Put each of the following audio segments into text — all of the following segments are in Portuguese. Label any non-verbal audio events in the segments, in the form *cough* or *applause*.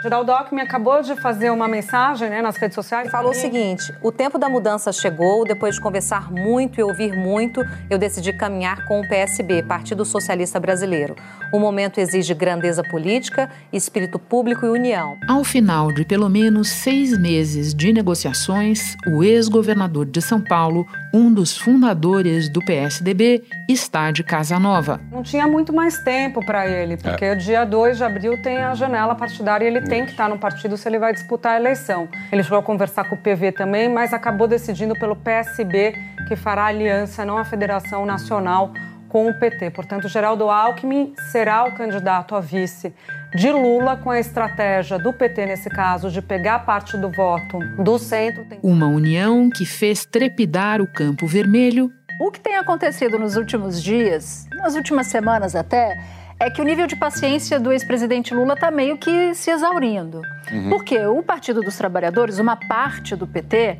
Geraldo Alckmin acabou de fazer uma mensagem né, nas redes sociais. Falou o seguinte: o tempo da mudança chegou. Depois de conversar muito e ouvir muito, eu decidi caminhar com o PSB, Partido Socialista Brasileiro. O momento exige grandeza política, espírito público e união. Ao final de pelo menos seis meses de negociações, o ex-governador de São Paulo, um dos fundadores do PSDB, está de casa nova. Não tinha muito mais tempo para ele, porque é. dia 2 de abril tem a janela partidária e ele tem que estar no partido se ele vai disputar a eleição. Ele chegou a conversar com o PV também, mas acabou decidindo pelo PSB, que fará aliança, não a Federação Nacional, com o PT. Portanto, Geraldo Alckmin será o candidato a vice de Lula, com a estratégia do PT, nesse caso, de pegar parte do voto do centro. Uma união que fez trepidar o campo vermelho. O que tem acontecido nos últimos dias, nas últimas semanas até, é que o nível de paciência do ex-presidente Lula está meio que se exaurindo. Uhum. Porque o Partido dos Trabalhadores, uma parte do PT,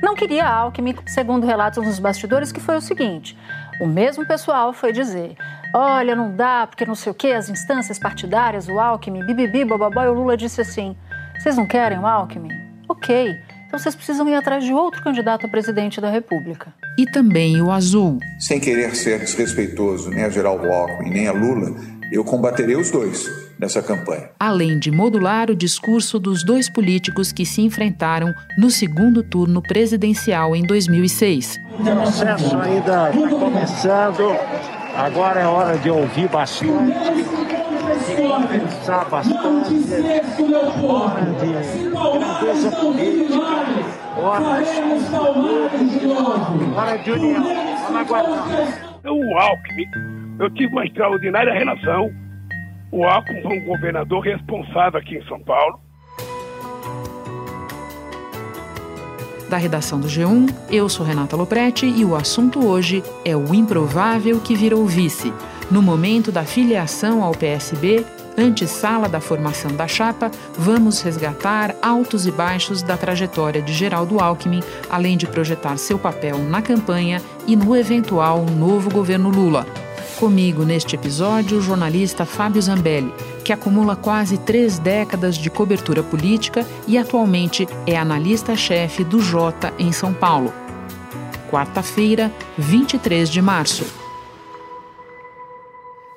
não queria Alckmin, segundo relatos nos bastidores, que foi o seguinte: o mesmo pessoal foi dizer: olha, não dá, porque não sei o quê, as instâncias partidárias, o Alckmin, bibibi, bababá, e o Lula disse assim: vocês não querem o Alckmin? Ok. Então vocês precisam ir atrás de outro candidato a presidente da República. E também o Azul. Sem querer ser desrespeitoso nem a Geraldo Alckmin, nem a Lula, eu combaterei os dois nessa campanha. Além de modular o discurso dos dois políticos que se enfrentaram no segundo turno presidencial em 2006. O processo ainda está começando, agora é hora de ouvir bastante, de conversar bastante, hora de grandeza política, hora de, hora de união. Vamos aguardar. O Alckmin eu tive uma extraordinária relação. O Alckmin foi um governador responsável aqui em São Paulo. Da redação do G1, eu sou Renata Loprete e o assunto hoje é o improvável que virou vice. No momento da filiação ao PSB, antessala da formação da chapa, vamos resgatar altos e baixos da trajetória de Geraldo Alckmin, além de projetar seu papel na campanha e no eventual novo governo Lula. Comigo neste episódio o jornalista Fábio Zambelli, que acumula quase três décadas de cobertura política e atualmente é analista-chefe do Jota em São Paulo. Quarta-feira, 23 de março.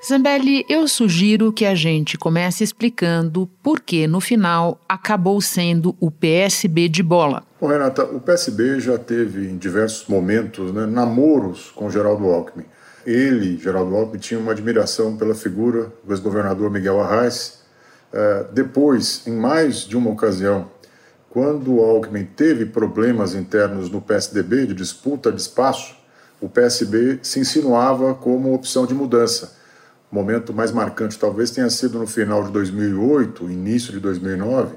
Zambelli, eu sugiro que a gente comece explicando por que, no final, acabou sendo o PSB de bola. Bom, Renata, o PSB já teve em diversos momentos né, namoros com Geraldo Alckmin. Ele, Geraldo Alckmin, tinha uma admiração pela figura do ex-governador Miguel Arraes. Uh, depois, em mais de uma ocasião, quando Alckmin teve problemas internos no PSDB, de disputa de espaço, o PSB se insinuava como opção de mudança. O momento mais marcante talvez tenha sido no final de 2008, início de 2009,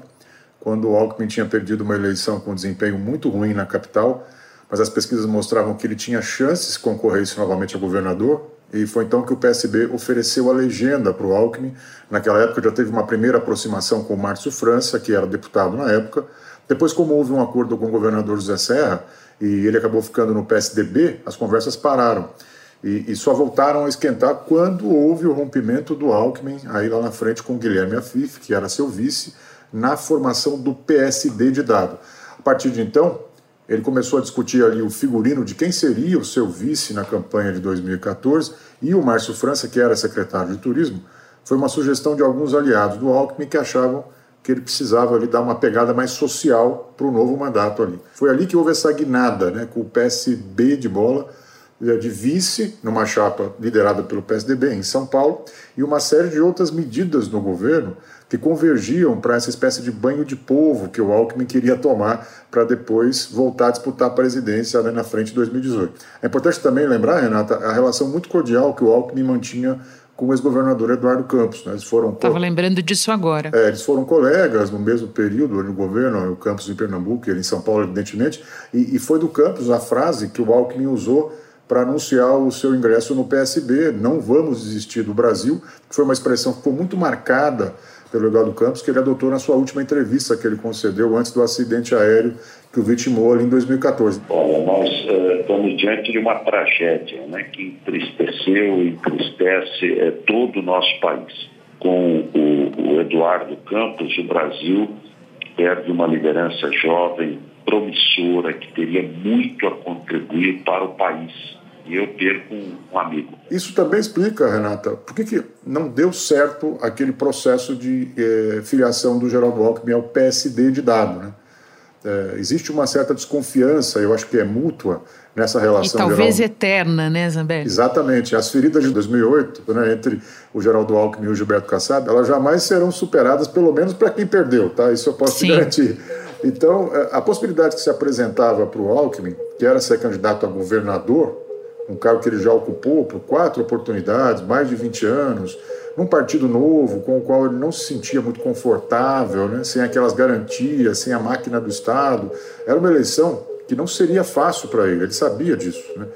quando Alckmin tinha perdido uma eleição com desempenho muito ruim na capital mas as pesquisas mostravam que ele tinha chances de concorrer novamente a governador, e foi então que o PSB ofereceu a legenda para o Alckmin. Naquela época já teve uma primeira aproximação com o Márcio França, que era deputado na época. Depois, como houve um acordo com o governador José Serra, e ele acabou ficando no PSDB, as conversas pararam. E, e, só voltaram a esquentar quando houve o rompimento do Alckmin, aí lá na frente com o Guilherme Afif, que era seu vice, na formação do PSD de dado. A partir de então, ele começou a discutir ali o figurino de quem seria o seu vice na campanha de 2014 e o Márcio França, que era secretário de turismo, foi uma sugestão de alguns aliados do Alckmin que achavam que ele precisava ali dar uma pegada mais social para o novo mandato ali. Foi ali que houve essa guinada, né, com o PSB de bola é de vice numa chapa liderada pelo PSDB em São Paulo e uma série de outras medidas no governo que convergiam para essa espécie de banho de povo que o Alckmin queria tomar para depois voltar a disputar a presidência né, na frente de 2018. É importante também lembrar, Renata, a relação muito cordial que o Alckmin mantinha com o ex-governador Eduardo Campos. Né? Eles foram Estava lembrando disso agora. É, eles foram colegas no mesmo período no governo, o Campos em Pernambuco, ele em São Paulo, evidentemente, e, e foi do Campos a frase que o Alckmin usou para anunciar o seu ingresso no PSB. Não vamos desistir do Brasil, que foi uma expressão que ficou muito marcada pelo Eduardo Campos, que ele adotou na sua última entrevista que ele concedeu antes do acidente aéreo que o vitimou ali em 2014. Olha, nós uh, estamos diante de uma tragédia né, que entristeceu e entristece uh, todo o nosso país. Com o, o Eduardo Campos, o Brasil perde uma liderança jovem, promissora, que teria muito a contribuir para o país. E eu perco um, amigo. Isso também explica, Renata, por que, que não deu certo aquele processo de eh, filiação do Geraldo Alckmin ao PSD de dado, né? É, existe uma certa desconfiança, eu acho que é mútua, nessa relação. E talvez Geraldo... eterna, né, Zambelli? Exatamente. As feridas de 2008, né, entre o Geraldo Alckmin e o Gilberto Kassab, elas jamais serão superadas, pelo menos para quem perdeu, tá? Isso eu posso Sim. te garantir. Então, é, a possibilidade que se apresentava para o Alckmin, que era ser candidato a governador, um cargo que ele já ocupou por quatro oportunidades, mais de 20 anos, num partido novo, com o qual ele não se sentia muito confortável, né, sem aquelas garantias, sem a máquina do Estado. Era uma eleição que não seria fácil para ele, ele sabia disso. Né?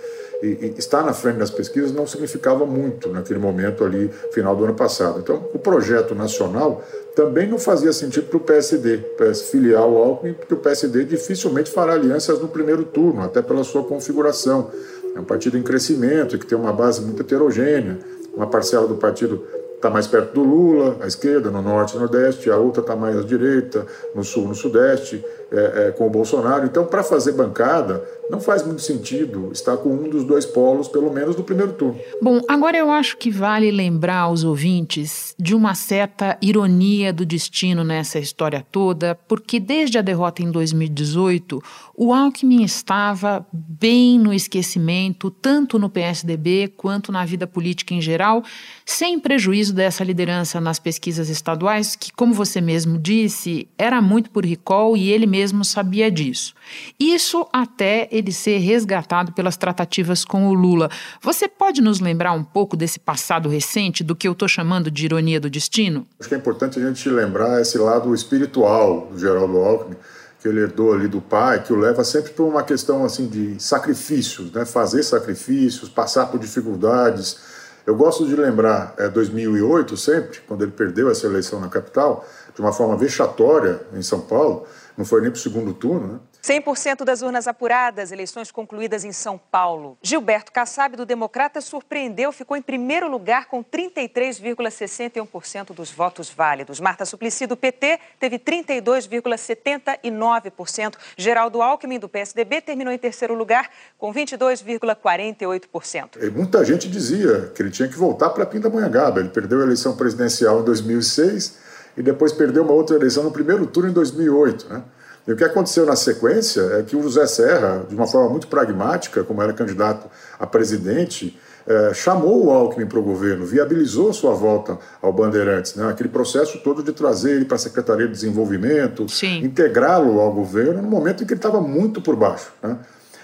E, e, estar na frente das pesquisas não significava muito naquele momento ali, final do ano passado. Então, o projeto nacional também não fazia sentido para o PSD, para filiar o Alckmin, porque o PSD dificilmente fará alianças no primeiro turno, até pela sua configuração. É um partido em crescimento que tem uma base muito heterogênea. Uma parcela do partido está mais perto do Lula, à esquerda, no norte e nordeste, a outra está mais à direita, no sul, no sudeste, é, é, com o Bolsonaro. Então, para fazer bancada, não faz muito sentido estar com um dos dois polos, pelo menos no primeiro turno. Bom, agora eu acho que vale lembrar aos ouvintes de uma certa ironia do destino nessa história toda, porque desde a derrota em 2018, o Alckmin estava bem no esquecimento, tanto no PSDB quanto na vida política em geral, sem prejuízo dessa liderança nas pesquisas estaduais, que, como você mesmo disse, era muito por recall e ele mesmo sabia disso. Isso até ele ser resgatado pelas tratativas com o Lula. Você pode nos lembrar um pouco desse passado recente, do que eu estou chamando de ironia do destino? Acho que é importante a gente lembrar esse lado espiritual do Geraldo Alckmin, que ele herdou ali do pai, que o leva sempre para uma questão assim de sacrifícios, né? fazer sacrifícios, passar por dificuldades. Eu gosto de lembrar é, 2008 sempre, quando ele perdeu essa eleição na capital, de uma forma vexatória em São Paulo, não foi nem para o segundo turno, né? 100% das urnas apuradas, eleições concluídas em São Paulo. Gilberto Kassab, do Democrata, surpreendeu, ficou em primeiro lugar com 33,61% dos votos válidos. Marta Suplicy, do PT, teve 32,79%. Geraldo Alckmin, do PSDB, terminou em terceiro lugar com 22,48%. Muita gente dizia que ele tinha que voltar para Pindamonhangaba. Ele perdeu a eleição presidencial em 2006 e depois perdeu uma outra eleição no primeiro turno em 2008, né? E o que aconteceu na sequência é que o José Serra, de uma forma muito pragmática, como era candidato a presidente, é, chamou o Alckmin para o governo, viabilizou sua volta ao Bandeirantes, né? aquele processo todo de trazer ele para a Secretaria de Desenvolvimento, integrá-lo ao governo, no momento em que ele estava muito por baixo. Né?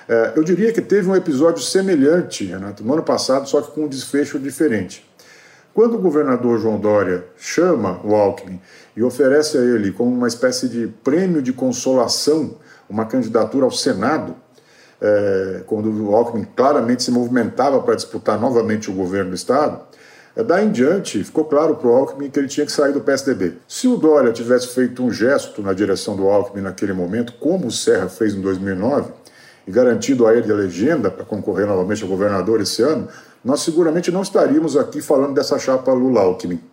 É, eu diria que teve um episódio semelhante, Renato, no ano passado, só que com um desfecho diferente. Quando o governador João Dória chama o Alckmin e oferece a ele como uma espécie de prêmio de consolação uma candidatura ao Senado, é, quando o Alckmin claramente se movimentava para disputar novamente o governo do Estado, é, daí em diante ficou claro para o Alckmin que ele tinha que sair do PSDB. Se o Dória tivesse feito um gesto na direção do Alckmin naquele momento, como o Serra fez em 2009, e garantido a ele a legenda para concorrer novamente ao governador esse ano, nós seguramente não estaríamos aqui falando dessa chapa Lula-Alckmin.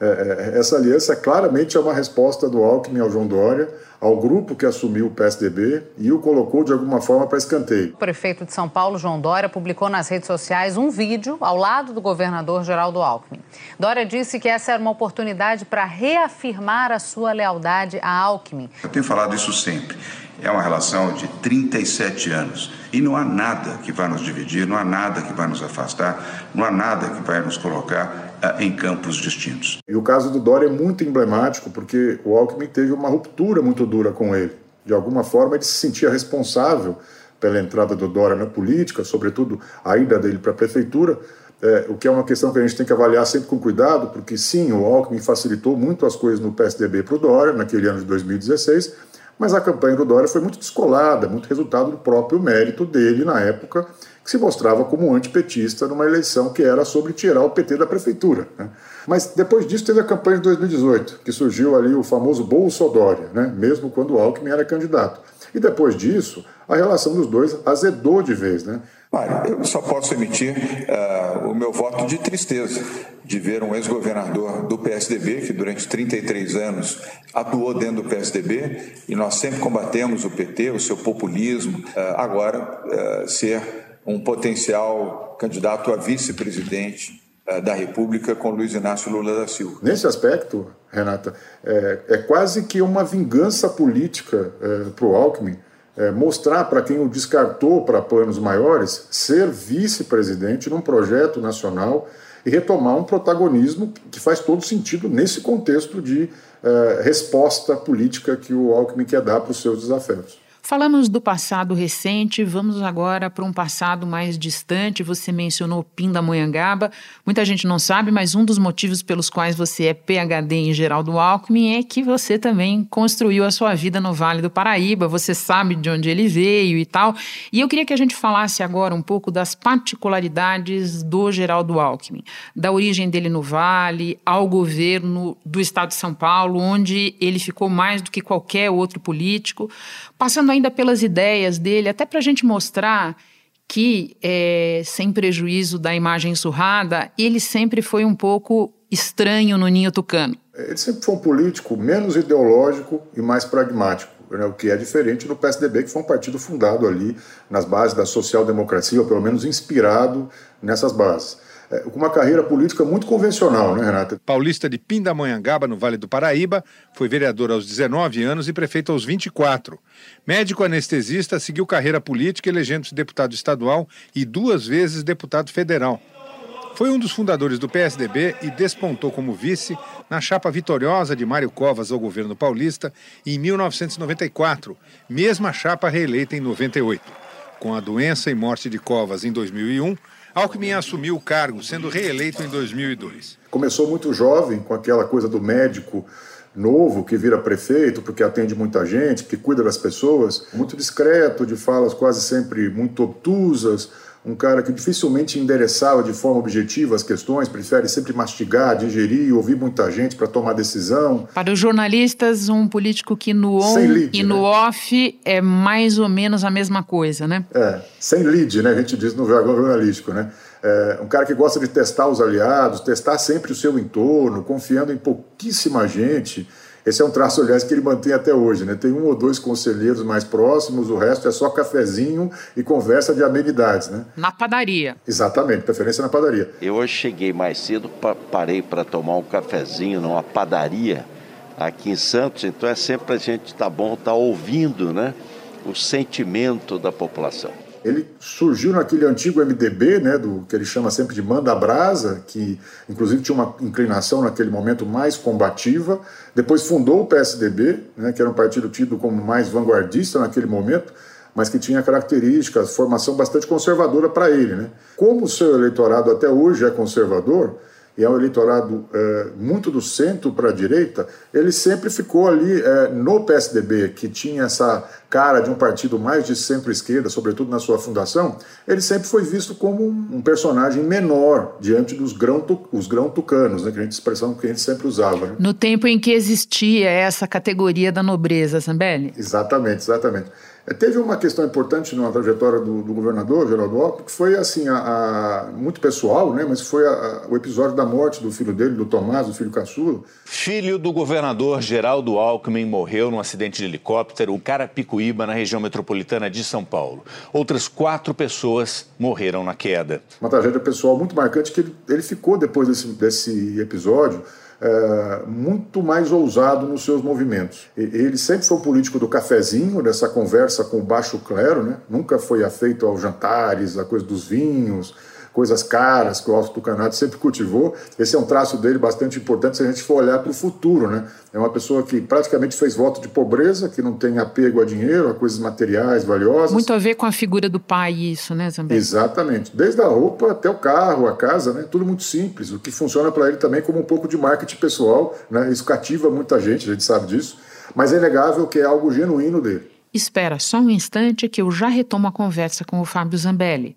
É, é, essa aliança claramente é uma resposta do Alckmin ao João Dória, ao grupo que assumiu o PSDB e o colocou de alguma forma para escanteio. O prefeito de São Paulo, João Dória, publicou nas redes sociais um vídeo ao lado do governador Geraldo Alckmin. Dória disse que essa era uma oportunidade para reafirmar a sua lealdade a Alckmin. Eu tenho falado isso sempre. É uma relação de 37 anos e não há nada que vá nos dividir, não há nada que vá nos afastar, não há nada que vai nos colocar em campos distintos. E o caso do Dória é muito emblemático porque o Alckmin teve uma ruptura muito dura com ele. De alguma forma, ele se sentia responsável pela entrada do Dória na política, sobretudo a ida dele para a prefeitura, é, o que é uma questão que a gente tem que avaliar sempre com cuidado, porque sim, o Alckmin facilitou muito as coisas no PSDB para o Dória, naquele ano de 2016, mas a campanha do Dória foi muito descolada, muito resultado do próprio mérito dele na época, que se mostrava como antipetista numa eleição que era sobre tirar o PT da prefeitura. Né? Mas depois disso teve a campanha de 2018, que surgiu ali o famoso Bolsodória, né? mesmo quando o Alckmin era candidato. E depois disso, a relação dos dois azedou de vez. Né? Olha, eu só posso emitir uh, o meu voto de tristeza de ver um ex-governador do PSDB, que durante 33 anos atuou dentro do PSDB, e nós sempre combatemos o PT, o seu populismo, uh, agora uh, ser um potencial candidato a vice-presidente da República com Luiz Inácio Lula da Silva. Nesse aspecto, Renata, é, é quase que uma vingança política é, para o Alckmin é, mostrar para quem o descartou para planos maiores ser vice-presidente num projeto nacional e retomar um protagonismo que faz todo sentido nesse contexto de resposta política que o Alckmin quer dar para os seus desafios. Falamos do passado recente, vamos agora para um passado mais distante. Você mencionou Pindamonhangaba. Muita gente não sabe, mas um dos motivos pelos quais você é PhD em Geraldo Alckmin é que você também construiu a sua vida no Vale do Paraíba. Você sabe de onde ele veio e tal. E eu queria que a gente falasse agora um pouco das particularidades do Geraldo Alckmin, da origem dele no Vale, ao governo do Estado de São Paulo, onde ele ficou mais do que qualquer outro político, passando ainda pelas ideias dele, até para a gente mostrar que, é, sem prejuízo da imagem surrada, ele sempre foi um pouco estranho no ninho tucano. Ele sempre foi um político menos ideológico e mais pragmático, né, o que é diferente do PSDB, que foi um partido fundado ali nas bases da social-democracia, ou pelo menos inspirado nessas bases. Com uma carreira política muito convencional, né, Renata? Paulista de Pindamonhangaba, no Vale do Paraíba, foi vereador aos 19 anos e prefeito aos 24. Médico anestesista, seguiu carreira política, elegendo-se deputado estadual e duas vezes deputado federal. Foi um dos fundadores do PSDB e despontou como vice na chapa vitoriosa de Mário Covas ao governo paulista em 1994, mesma chapa reeleita em 98. Com a doença e morte de Covas em 2001, Alckmin assumiu o cargo, sendo reeleito em 2002. Começou muito jovem, com aquela coisa do médico novo que vira prefeito, porque atende muita gente, que cuida das pessoas, muito discreto, de falas quase sempre muito obtusas, um cara que dificilmente endereçava de forma objetiva as questões, prefere sempre mastigar, digerir, ouvir muita gente para tomar decisão. Para os jornalistas, um político que no on lead, e no né? off é mais ou menos a mesma coisa, né? É, sem lead, né? A gente diz no jargão jornalístico, né? É, um cara que gosta de testar os aliados, testar sempre o seu entorno, confiando em pouquíssima gente esse é um traço, aliás, que ele mantém até hoje. Né? Tem um ou dois conselheiros mais próximos, o resto é só cafezinho e conversa de amenidades. Né? Na padaria. Exatamente, preferência na padaria. Eu hoje cheguei mais cedo, parei para tomar um cafezinho numa padaria aqui em Santos, então é sempre a gente tá bom estar tá ouvindo né, o sentimento da população. Ele surgiu naquele antigo MDB, né, do que ele chama sempre de Manda Brasa, que inclusive tinha uma inclinação naquele momento mais combativa. Depois fundou o PSDB, né, que era um partido tido como mais vanguardista naquele momento, mas que tinha características, formação bastante conservadora para ele. Né? Como o seu eleitorado até hoje é conservador, e é um eleitorado é, muito do centro para a direita, ele sempre ficou ali é, no PSDB, que tinha essa cara de um partido mais de centro-esquerda, sobretudo na sua fundação, ele sempre foi visto como um personagem menor diante dos grão-tucanos, grão né, que a gente expressão que a gente sempre usava. Né? No tempo em que existia essa categoria da nobreza, Zambelli? Exatamente, exatamente. É, teve uma questão importante na trajetória do, do governador, Geraldo Alckmin, que foi assim, a, a, muito pessoal, né, mas foi a, o episódio da morte do filho dele, do Tomás, o filho caçula. Filho do governador Geraldo Alckmin morreu num acidente de helicóptero em Carapicuíba, na região metropolitana de São Paulo. Outras quatro pessoas morreram na queda. Uma tragédia pessoal muito marcante que ele, ele ficou depois desse, desse episódio é, muito mais ousado nos seus movimentos. Ele sempre foi político do cafezinho, dessa conversa com o baixo clero, né? nunca foi afeito aos jantares, a coisa dos vinhos, coisas caras que o Alto Tucanato sempre cultivou. Esse é um traço dele bastante importante se a gente for olhar para o futuro. Né? É uma pessoa que praticamente fez voto de pobreza, que não tem apego a dinheiro, a coisas materiais valiosas. Muito a ver com a figura do pai, isso, né, Zambé? Exatamente. Desde a roupa até o carro, a casa, né? tudo muito simples, o que funciona para ele também como um pouco de marketing pessoal. Né? Isso cativa muita gente, a gente sabe disso. Mas é inegável que é algo genuíno dele. Espera só um instante que eu já retomo a conversa com o Fábio Zambelli.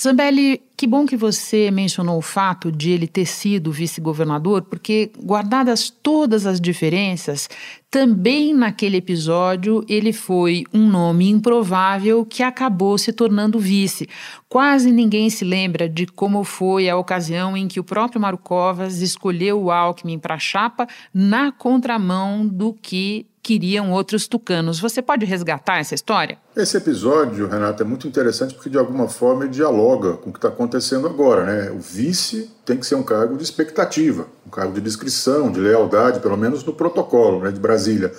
Zambelli, que bom que você mencionou o fato de ele ter sido vice-governador, porque, guardadas todas as diferenças, também naquele episódio ele foi um nome improvável que acabou se tornando vice. Quase ninguém se lembra de como foi a ocasião em que o próprio Mário Covas escolheu o Alckmin para a chapa na contramão do que queriam outros tucanos. Você pode resgatar essa história? Esse episódio, Renato, é muito interessante porque de alguma forma ele dialoga com o que está acontecendo agora. Né? O vice tem que ser um cargo de expectativa, um cargo de discrição, de lealdade, pelo menos no protocolo né, de Brasília.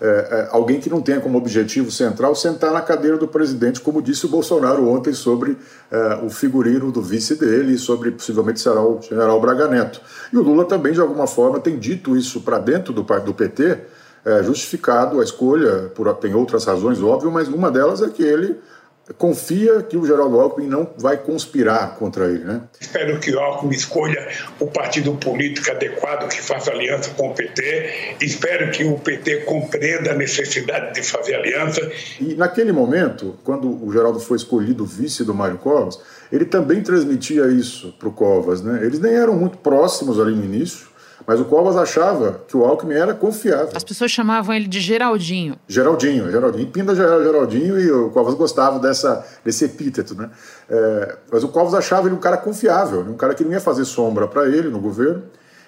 É, é, alguém que não tenha como objetivo central sentar na cadeira do presidente, como disse o Bolsonaro ontem sobre é, o figurino do vice dele e sobre possivelmente será o general Braga Neto. E o Lula também, de alguma forma, tem dito isso para dentro do, do PT, é, justificado a escolha, por, tem outras razões, óbvio, mas uma delas é que ele confia que o Geraldo Alckmin não vai conspirar contra ele, né? Espero que o Alckmin escolha o partido político adequado que faça aliança com o PT. Espero que o PT compreenda a necessidade de fazer aliança. E naquele momento, quando o Geraldo foi escolhido vice do Mário Covas, ele também transmitia isso para o Covas, né? Eles nem eram muito próximos ali no início, mas o Covas achava que o Alckmin era confiável. As pessoas chamavam ele de Geraldinho. Geraldinho, Geraldinho. Pinda Geraldinho e o Covas gostava dessa, desse epíteto, né? É, mas o Covas achava ele um cara confiável, um cara que não ia fazer sombra para ele no governo.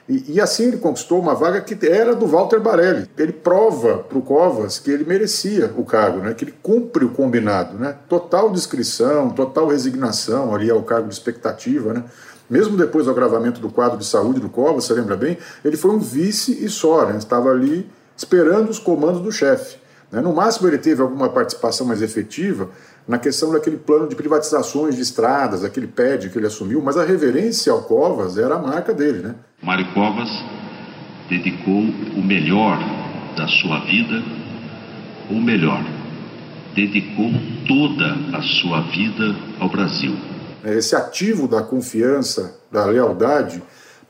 E, e, assim ele conquistou uma vaga que era do Walter Barelli. Ele prova para o Covas que ele merecia o cargo, né? que ele cumpre o combinado. Né? Total discrição, total resignação ali ao cargo de expectativa. Né? Mesmo depois do agravamento do quadro de saúde do Covas, você lembra bem, ele foi um vice e só, né? estava ali esperando os comandos do chefe. Né? No máximo, ele teve alguma participação mais efetiva na questão daquele plano de privatizações de estradas, aquele PED que ele assumiu, mas a reverência ao Covas era a marca dele. Né? Mário Covas dedicou o melhor da sua vida, ou melhor, dedicou toda a sua vida ao Brasil esse ativo da confiança, da lealdade,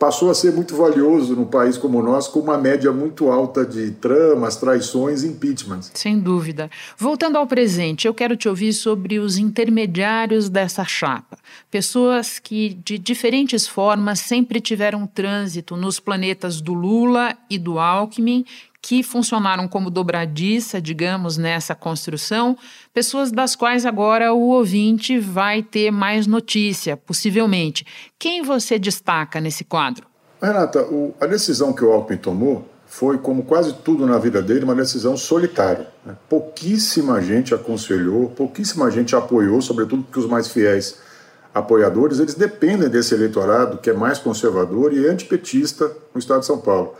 passou a ser muito valioso num país como o nosso, com uma média muito alta de tramas, traições e impeachments. Sem dúvida. Voltando ao presente, eu quero te ouvir sobre os intermediários dessa chapa. Pessoas que, de diferentes formas, sempre tiveram trânsito nos planetas do Lula e do Alckmin que funcionaram como dobradiça, digamos, nessa construção, pessoas das quais agora o ouvinte vai ter mais notícia, possivelmente. Quem você destaca nesse quadro? Renata, o, a decisão que o Alckmin tomou foi, como quase tudo na vida dele, uma decisão solitária. Né? Pouquíssima gente aconselhou, pouquíssima gente apoiou, sobretudo porque os mais fiéis apoiadores, eles dependem desse eleitorado que é mais conservador e antipetista no estado de São Paulo.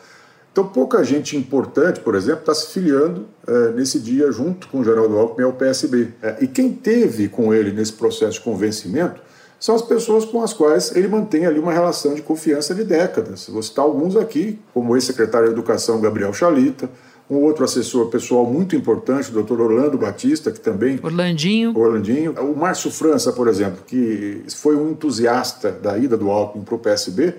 Então, pouca gente importante, por exemplo, está se filiando é, nesse dia junto com o Geraldo Alckmin ao PSB. É, e quem teve com ele nesse processo de convencimento são as pessoas com as quais ele mantém ali uma relação de confiança de décadas. Vou citar alguns aqui, como o ex-secretário de Educação Gabriel Chalita, um outro assessor pessoal muito importante, o doutor Orlando Batista, que também... Orlandinho. Orlandinho. O Márcio França, por exemplo, que foi um entusiasta da ida do Alckmin para o PSB,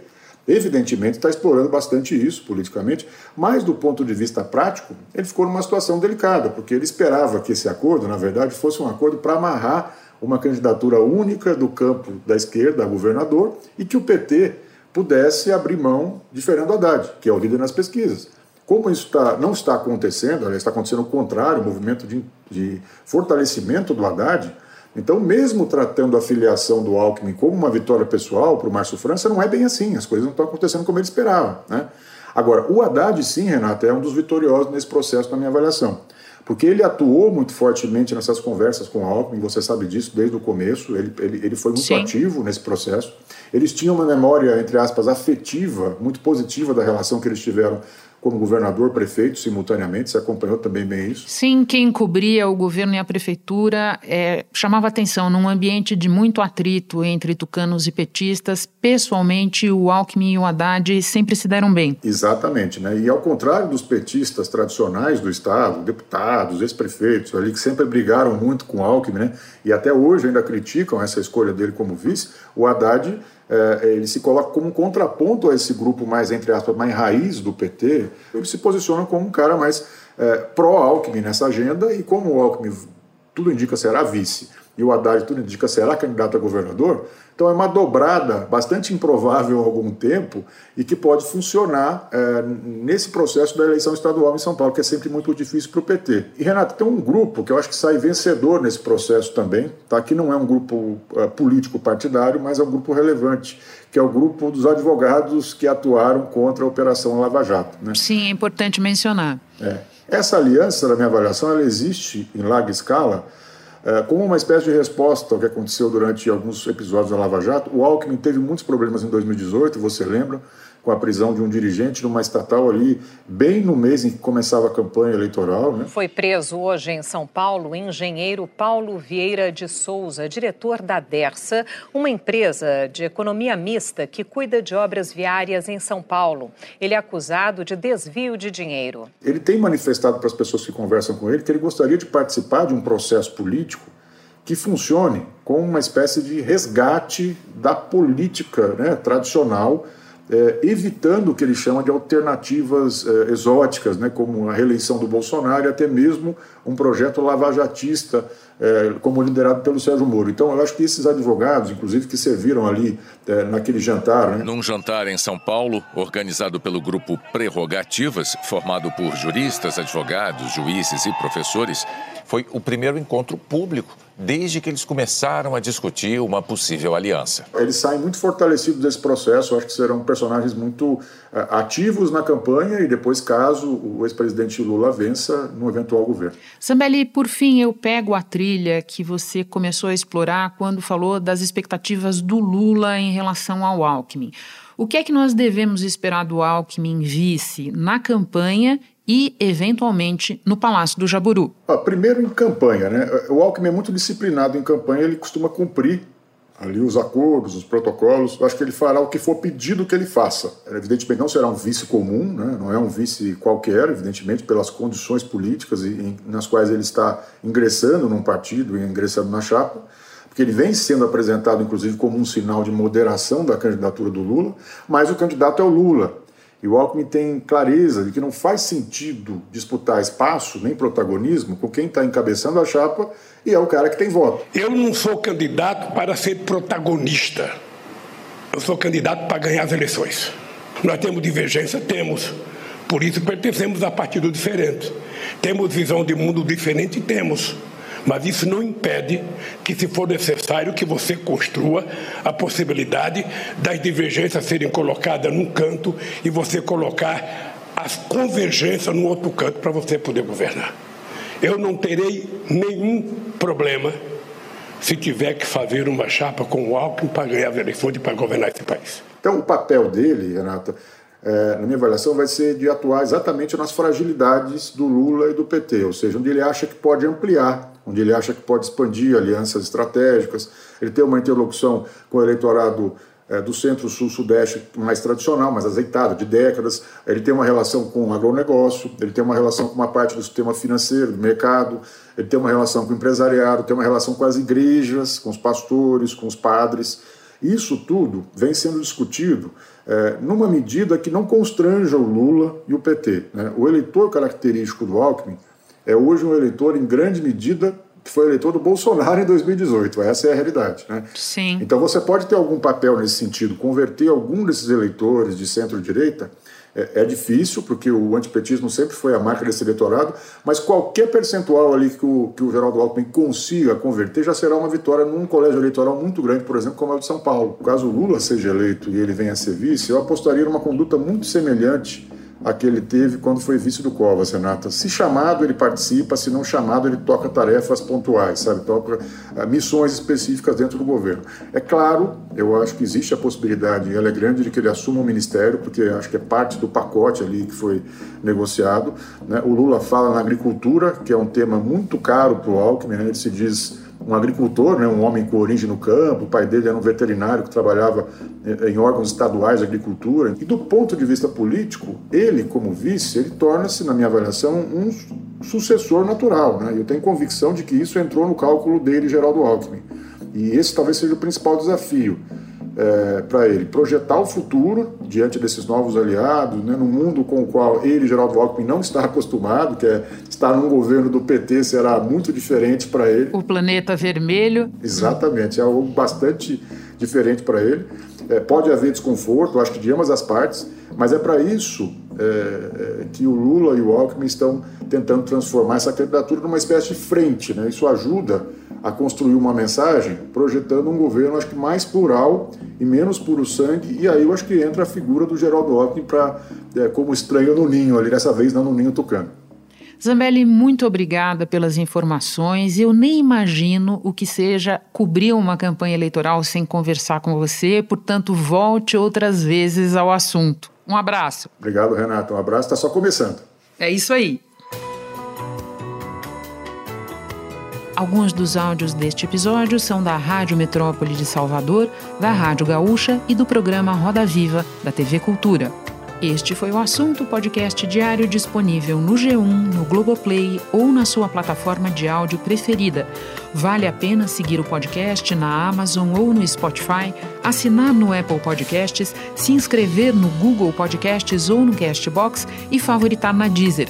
evidentemente está explorando bastante isso politicamente, mas do ponto de vista prático, ele ficou numa situação delicada, porque ele esperava que esse acordo, na verdade, fosse um acordo para amarrar uma candidatura única do campo da esquerda a governador e que o PT pudesse abrir mão de Fernando Haddad, que é o líder nas pesquisas. Como isso tá, não está acontecendo, aliás, está acontecendo o contrário, o movimento de, de fortalecimento do Haddad, então, mesmo tratando a filiação do Alckmin como uma vitória pessoal para o Márcio França, não é bem assim, as coisas não estão acontecendo como ele esperava. Né? Agora, o Haddad, sim, Renato, é um dos vitoriosos nesse processo, na minha avaliação. Porque ele atuou muito fortemente nessas conversas com o Alckmin, você sabe disso desde o começo, ele, ele, ele foi muito Sim. ativo nesse processo. Eles tinham uma memória, entre aspas, afetiva, muito positiva da relação que eles tiveram como governador, prefeito, simultaneamente. Você acompanhou também bem isso? Sim, quem cobria o governo e a prefeitura é, chamava atenção num ambiente de muito atrito entre tucanos e petistas. Pessoalmente, o Alckmin e o Haddad sempre se deram bem. Exatamente, né? E ao contrário dos petistas tradicionais do Estado, deputados, ex-prefeitos ali que sempre brigaram muito com o Alckmin, né? E até hoje ainda criticam essa escolha dele como vice, o Haddad é, ele se coloca como um contraponto a esse grupo mais, entre aspas, mais raiz do PT, ele se posiciona como um cara mais é, pró-Alckmin nessa agenda e como o Alckmin, tudo indica, será vice e o Haddad, tudo indica, será candidato a governador, então é uma dobrada bastante improvável há algum tempo e que pode funcionar é, nesse processo da eleição estadual em São Paulo, que é sempre muito difícil para o PT. E, Renato, tem um grupo que eu acho que sai vencedor nesse processo também, tá? que não é um grupo é, político partidário, mas é um grupo relevante, que é o grupo dos advogados que atuaram contra a Operação Lava Jato. Né? Sim, é importante mencionar. É. Essa aliança, na minha avaliação, ela existe em larga escala como uma espécie de resposta ao que aconteceu durante alguns episódios da Lava Jato, o Alckmin teve muitos problemas em 2018, você lembra, com a prisão de um dirigente numa estatal ali, bem no mês em que começava a campanha eleitoral. Né? Foi preso hoje em São Paulo o engenheiro Paulo Vieira de Souza, diretor da Dersa, uma empresa de economia mista que cuida de obras viárias em São Paulo. Ele é acusado de desvio de dinheiro. Ele tem manifestado para as pessoas que conversam com ele que ele gostaria de participar de um processo político que funcione como uma espécie de resgate da política né, tradicional é, evitando o que ele chama de alternativas é, exóticas, né, como a reeleição do Bolsonaro e até mesmo um projeto lavajatista, é, como liderado pelo Sérgio Moro. Então, eu acho que esses advogados, inclusive, que serviram ali é, naquele jantar. Né? Num jantar em São Paulo, organizado pelo grupo Prerrogativas, formado por juristas, advogados, juízes e professores, foi o primeiro encontro público desde que eles começaram a discutir uma possível aliança. Eles saem muito fortalecidos desse processo, acho que serão personagens muito uh, ativos na campanha e depois, caso o ex-presidente Lula vença no eventual governo. Sambeli, por fim, eu pego a trilha que você começou a explorar quando falou das expectativas do Lula em relação ao Alckmin. O que é que nós devemos esperar do Alckmin vice na campanha e, eventualmente, no Palácio do Jaburu? Ah, primeiro, em campanha. Né? O Alckmin é muito disciplinado em campanha, ele costuma cumprir ali os acordos, os protocolos. Eu acho que ele fará o que for pedido que ele faça. Evidentemente, não será um vice comum, né? não é um vice qualquer, evidentemente, pelas condições políticas nas quais ele está ingressando num partido e ingressando na chapa porque ele vem sendo apresentado, inclusive, como um sinal de moderação da candidatura do Lula, mas o candidato é o Lula. E o Alckmin tem clareza de que não faz sentido disputar espaço nem protagonismo com quem está encabeçando a chapa e é o cara que tem voto. Eu não sou candidato para ser protagonista. Eu sou candidato para ganhar as eleições. Nós temos divergência? Temos. Por isso pertencemos a partidos diferentes. Temos visão de mundo diferente? Temos. Mas isso não impede que, se for necessário, que você construa a possibilidade das divergências serem colocadas num canto e você colocar as convergências no outro canto para você poder governar. Eu não terei nenhum problema se tiver que fazer uma chapa com o Alckmin para ganhar as eleições para governar esse país. Então, o papel dele, Renata, é, na minha avaliação, vai ser de atuar exatamente nas fragilidades do Lula e do PT, ou seja, onde ele acha que pode ampliar, onde ele acha que pode expandir alianças estratégicas, ele tem uma interlocução com o eleitorado é, do centro-sul-sudeste mais tradicional, mais azeitado, de décadas, ele tem uma relação com o agronegócio, ele tem uma relação com uma parte do sistema financeiro, do mercado, ele tem uma relação com o empresariado, tem uma relação com as igrejas, com os pastores, com os padres. Isso tudo vem sendo discutido é, numa medida que não constranja o Lula e o PT. Né? O eleitor característico do Alckmin é hoje um eleitor, em grande medida, que foi eleitor do Bolsonaro em 2018. Essa é a realidade. Né? Sim. Então você pode ter algum papel nesse sentido, converter algum desses eleitores de centro-direita é, é, difícil, porque o antipetismo sempre foi a marca desse eleitorado, mas qualquer percentual ali que o, que o Geraldo Alckmin consiga converter já será uma vitória num colégio eleitoral muito grande, por exemplo, como é o de São Paulo. Caso o Lula seja eleito e ele venha a ser vice, eu apostaria numa conduta muito semelhante a que ele teve quando foi vice do Covas, Renata. Se chamado, ele participa, se não chamado, ele toca tarefas pontuais, sabe? Toca uh, missões específicas dentro do governo. É claro, eu acho que existe a possibilidade, e ela é grande, de que ele assuma o ministério, porque acho que é parte do pacote ali que foi negociado. Né? O Lula fala na agricultura, que é um tema muito caro para o Alckmin, né? ele se diz um agricultor, né, um homem com origem no campo, o pai dele era um veterinário que trabalhava eh, em órgãos estaduais de agricultura. E do ponto de vista político, ele, como vice, ele torna-se, na minha avaliação, um sucessor natural. Né? Eu tenho convicção de que isso entrou no cálculo dele, Geraldo Alckmin. E esse talvez seja o principal desafio é, para ele projetar o futuro diante desses novos aliados, né, num mundo com o qual ele, Geraldo Alckmin, não está *laughs* acostumado, que é estar num governo do PT será muito diferente para ele. O planeta vermelho. Exatamente, é algo bastante diferente para ele. É, pode haver desconforto, acho que de ambas as partes, mas é para isso é, é, que o Lula e o Alckmin estão tentando transformar essa candidatura numa espécie de frente. Né? Isso ajuda a construir uma mensagem projetando um governo, acho que mais plural e menos puro sangue. E aí eu acho que entra a figura do Geraldo Alckmin para é, como estranho no ninho, ali dessa vez não no ninho tucano. Zambelli, muito obrigada pelas informações. Eu nem imagino o que seja cobrir uma campanha eleitoral sem conversar com você, portanto, volte outras vezes ao assunto. Um abraço. Obrigado, Renato. Um abraço. Está só começando. É isso aí. Alguns dos áudios deste episódio são da Rádio Metrópole de Salvador, da Rádio Gaúcha e do programa Roda Viva, da TV Cultura. Este foi o assunto podcast diário disponível no G1, no Globoplay ou na sua plataforma de áudio preferida. Vale a pena seguir o podcast na Amazon ou no Spotify, assinar no Apple Podcasts, se inscrever no Google Podcasts ou no Castbox e favoritar na Deezer.